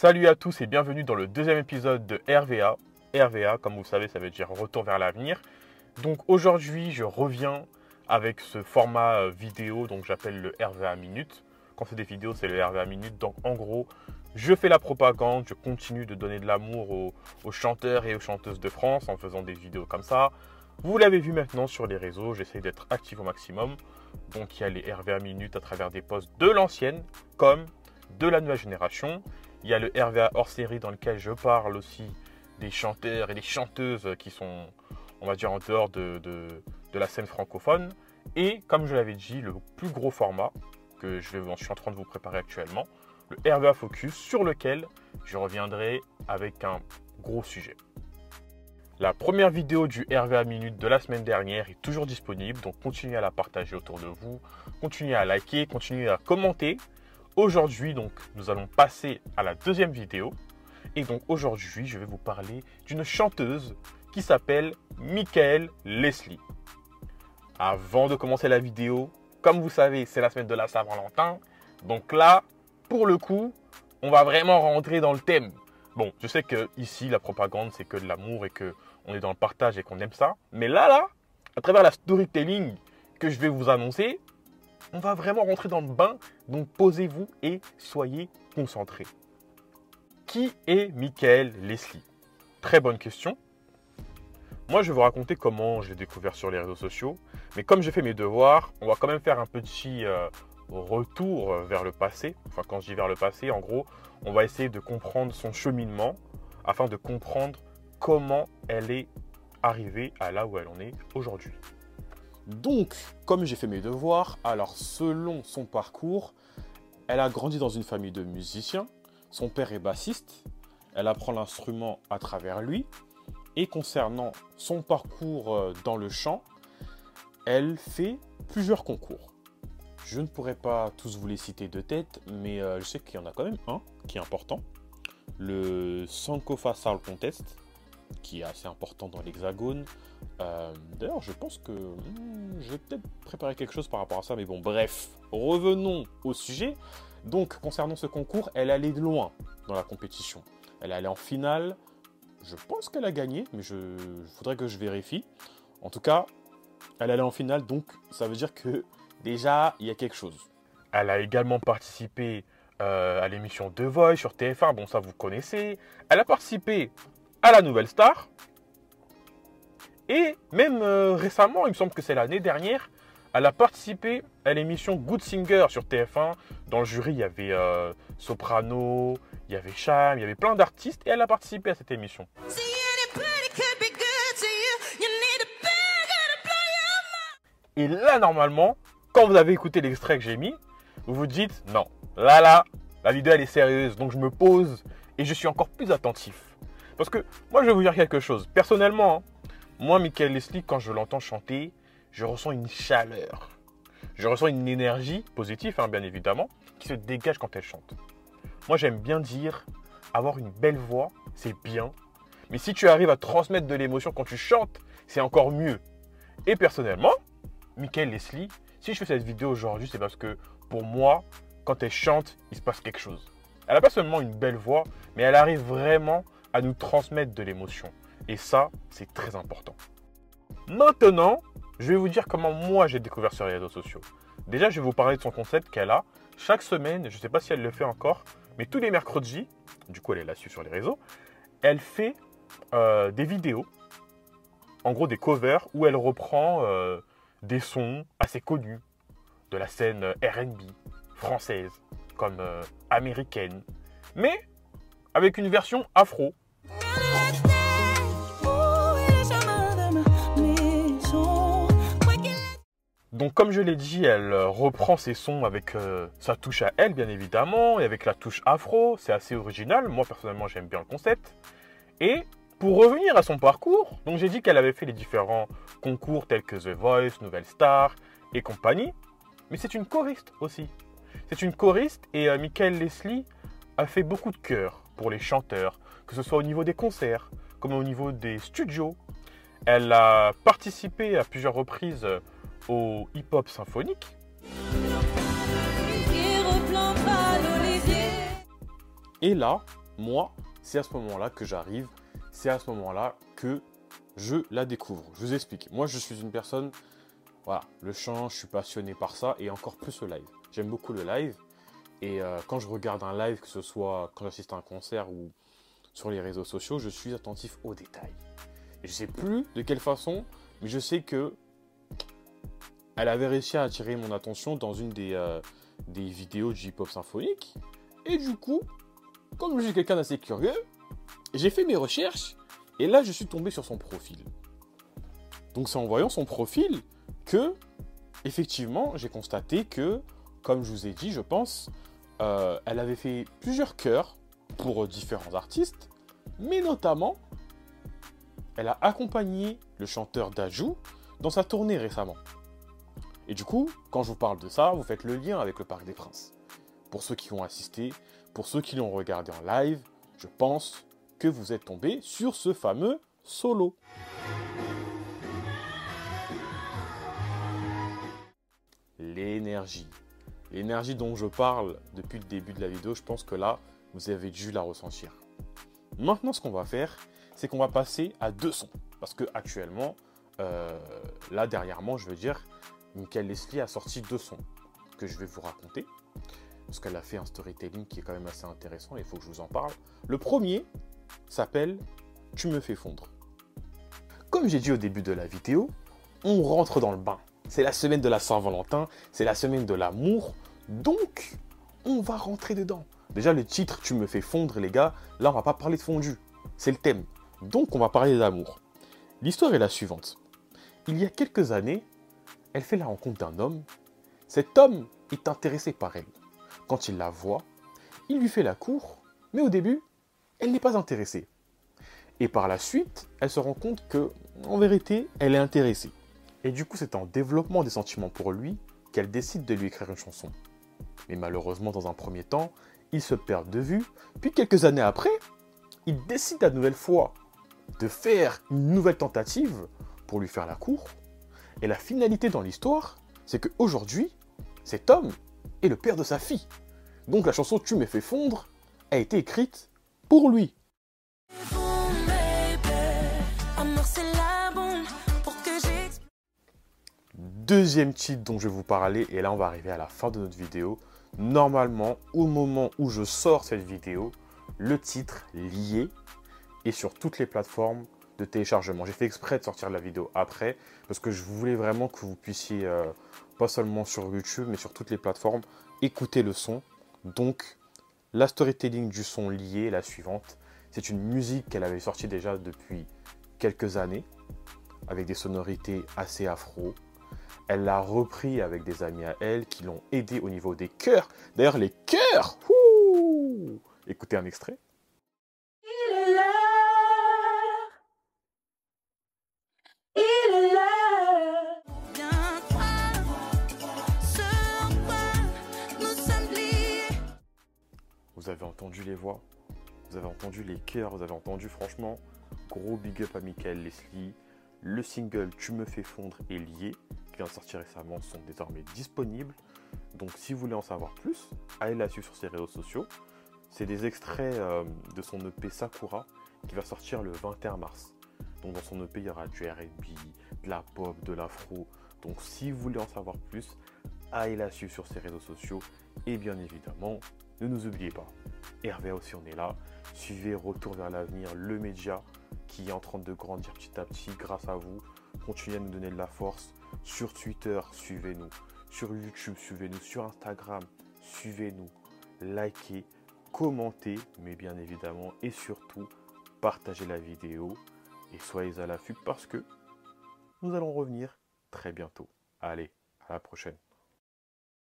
Salut à tous et bienvenue dans le deuxième épisode de RVA. RVA, comme vous savez, ça veut dire Retour vers l'avenir. Donc aujourd'hui, je reviens avec ce format euh, vidéo, donc j'appelle le RVA minute. Quand c'est des vidéos, c'est le RVA minute. Donc en gros, je fais la propagande, je continue de donner de l'amour aux, chanteurs et aux chanteuses de France en faisant des vidéos comme ça. Vous l'avez vu maintenant sur les réseaux, j'essaie d'être actif au maximum. Donc il y a les RVA minutes à travers des posts de l'ancienne comme de la nouvelle génération. Il y a le RVA hors série dans lequel je parle aussi des chanteurs et des chanteuses qui sont, on va dire, en dehors de, la scène francophone. Et comme je l'avais dit, le plus gros format que je, je suis en train de vous préparer actuellement, le RVA Focus, sur lequel je reviendrai avec un gros sujet. La première vidéo du RVA Minute de la semaine dernière est toujours disponible, donc continuez à la partager autour de vous, continuez à liker, continuez à commenter. Aujourd'hui, donc, nous allons passer à la deuxième vidéo. Et donc aujourd'hui, je vais vous parler d'une chanteuse qui s'appelle Michael Leslie. Avant de commencer la vidéo, comme vous savez, c'est la semaine de la Saint-Valentin. Donc là, pour le coup, on va vraiment rentrer dans le thème. Bon, je sais que ici la propagande c'est que de l'amour et que on est dans le partage et qu'on aime ça. Mais là, là, à travers la storytelling que je vais vous annoncer, on va vraiment rentrer dans le bain. Donc posez-vous et soyez concentrés. Qui est Michael Leslie? Très bonne question. Moi, je vais vous raconter comment je l'ai découvert sur les réseaux sociaux. Mais comme j'ai fait mes devoirs, on va quand même faire un petit euh, retour vers le passé. Enfin, quand je dis vers le passé, en gros, on va essayer de comprendre son cheminement afin de comprendre comment elle est arrivée à là où elle en est aujourd'hui. Donc, comme j'ai fait mes devoirs, alors selon son parcours, elle a grandi dans une famille de musiciens. Son père est bassiste. Elle apprend l'instrument à travers lui. Et concernant son parcours euh, dans le chant, elle fait plusieurs concours. Je ne pourrais pas tous vous les citer de tête, mais euh, je sais qu'il y en a quand même un qui est important. Le Sankofa Soul Contest, qui est assez important dans l'hexagone. Euh, d'ailleurs, je pense que hmm, je vais peut-être préparer quelque chose par rapport à ça, mais bon, bref, revenons au sujet. Donc, concernant ce concours, elle allait loin dans la compétition. Elle allait en finale. Je pense qu'elle a gagné, mais je, voudrais que je vérifie. En tout cas, elle allait en finale, donc ça veut dire que déjà, il y a quelque chose. Elle a également participé euh, à l'émission The sur TF1, bon ça vous connaissez. Elle a participé à la Nouvelle Star. Et même euh, récemment, il me semble que c'est l'année dernière, elle a participé à l'émission Good Singer sur TF1. Dans le jury, il y avait euh, Soprano, il y avait Cham, il y avait plein d'artistes et elle a participé à cette émission. Et là, normalement, quand vous avez écouté l'extrait que j'ai mis, vous vous dites non, là, là, la vidéo elle est sérieuse, donc je me pose et je suis encore plus attentif. Parce que moi, je vais vous dire quelque chose. Personnellement, hein, moi, Michael Leslie, quand je l'entends chanter, je ressens une chaleur. Je ressens une énergie positive, hein, bien évidemment, qui se dégage quand elle chante. Moi, j'aime bien dire, avoir une belle voix, c'est bien. Mais si tu arrives à transmettre de l'émotion quand tu chantes, c'est encore mieux. Et personnellement, Michael Leslie, si je fais cette vidéo aujourd'hui, c'est parce que pour moi, quand elle chante, il se passe quelque chose. Elle n'a pas seulement une belle voix, mais elle arrive vraiment à nous transmettre de l'émotion. Et ça, c'est très important. Maintenant, je vais vous dire comment moi j'ai découvert sur les réseaux sociaux. Déjà, je vais vous parler de son concept qu'elle a. Chaque semaine, je ne sais pas si elle le fait encore, mais tous les mercredis, du coup elle est là-dessus sur les réseaux, elle fait euh, des vidéos, en gros des covers, où elle reprend euh, des sons assez connus de la scène RB française, comme euh, américaine, mais avec une version afro. Donc comme je l'ai dit, elle reprend ses sons avec sa touche à elle, bien évidemment, et avec la touche afro. C'est assez original. Moi, personnellement, j'aime bien le concept. Et pour revenir à son parcours, donc j'ai dit qu'elle avait fait les différents concours tels que The Voice, Nouvelle Star et compagnie. Mais c'est une choriste aussi. C'est une choriste et euh, Michael Leslie a fait beaucoup de chœurs pour les chanteurs, que ce soit au niveau des concerts, comme au niveau des studios. Elle a participé à plusieurs reprises au hip-hop symphonique. Et là, moi, c'est à ce moment-là que j'arrive, c'est à ce moment-là que je la découvre. Je vous explique. Moi, je suis une personne, voilà, le chant, je suis passionné par ça et encore plus le live. J'aime beaucoup le live. Et euh, quand je regarde un live, que ce soit quand j'assiste à un concert ou sur les réseaux sociaux, je suis attentif aux détails. Et je sais plus de quelle façon, mais je sais que elle avait réussi à attirer mon attention dans une des, euh, des vidéos de hip-hop symphonique. Et du coup, comme je suis quelqu'un d'assez curieux, j'ai fait mes recherches et là je suis tombé sur son profil. Donc c'est en voyant son profil que, effectivement, j'ai constaté que, comme je vous ai dit, je pense, euh, elle avait fait plusieurs chœurs pour différents artistes, mais notamment, elle a accompagné le chanteur Dajou dans sa tournée récemment. Et du coup, quand je vous parle de ça, vous faites le lien avec le Parc des Princes. Pour ceux qui ont assisté, pour ceux qui l'ont regardé en live, je pense que vous êtes tombé sur ce fameux solo. L'énergie. L'énergie dont je parle depuis le début de la vidéo, je pense que là, vous avez dû la ressentir. Maintenant, ce qu'on va faire, c'est qu'on va passer à deux sons. Parce que actuellement, euh, là, dernièrement, je veux dire, Michael Leslie a sorti deux sons que je vais vous raconter. Parce qu'elle a fait un storytelling qui est quand même assez intéressant et il faut que je vous en parle. Le premier s'appelle Tu me fais fondre. Comme j'ai dit au début de la vidéo, on rentre dans le bain. C'est la semaine de la Saint-Valentin, c'est la semaine de l'amour, donc on va rentrer dedans. Déjà le titre Tu me fais fondre les gars, là on va pas parler de fondu, c'est le thème. Donc on va parler d'amour. L'histoire est la suivante. Il y a quelques années, elle fait la rencontre d'un homme. Cet homme est intéressé par elle. Quand il la voit, il lui fait la cour, mais au début, elle n'est pas intéressée. Et par la suite, elle se rend compte que, en vérité, elle est intéressée. Et du coup, c'est en développement des sentiments pour lui qu'elle décide de lui écrire une chanson. Mais malheureusement, dans un premier temps, ils se perdent de vue, puis quelques années après, il décide à nouvelle fois de faire une nouvelle tentative pour lui faire la cour. Et la finalité dans l'histoire, c'est qu'aujourd'hui, cet homme est le père de sa fille. Donc la chanson Tu me fais fondre a été écrite pour lui. Deuxième titre dont je vais vous parler, et là on va arriver à la fin de notre vidéo. Normalement, au moment où je sors cette vidéo, le titre lié est sur toutes les plateformes de téléchargement. J'ai fait exprès de sortir la vidéo après, parce que je voulais vraiment que vous puissiez, euh, pas seulement sur YouTube, mais sur toutes les plateformes, écouter le son. Donc, la storytelling du son lié, la suivante, c'est une musique qu'elle avait sortie déjà depuis quelques années, avec des sonorités assez afro, elle l'a repris avec des amis à elle qui l'ont aidé au niveau des chœurs. D'ailleurs, les chœurs Écoutez un extrait. Avez entendu les voix, vous avez entendu les chœurs, vous avez entendu franchement, gros big up à Michael Leslie. Le single Tu me fais fondre est lié vient de sortir récemment sont désormais disponibles. Donc si vous voulez en savoir plus, allez la suivre sur ses réseaux sociaux. C'est des extraits euh, de son EP Sakura qui va sortir le 21 mars. Donc dans son EP, il y aura du RB, de la pop, de l'afro. Donc si vous voulez en savoir plus, allez la suivre sur ses réseaux sociaux. Et bien évidemment, ne nous oubliez pas. Hervé aussi, on est là. Suivez Retour vers l'avenir, le média qui est en train de grandir petit à petit grâce à vous. Continuez à nous donner de la force. Sur Twitter, suivez-nous. Sur YouTube, suivez-nous. Sur Instagram, suivez-nous. Likez, commentez, mais bien évidemment, et surtout, partagez la vidéo et soyez à l'affût parce que nous allons revenir très bientôt. Allez, à la prochaine.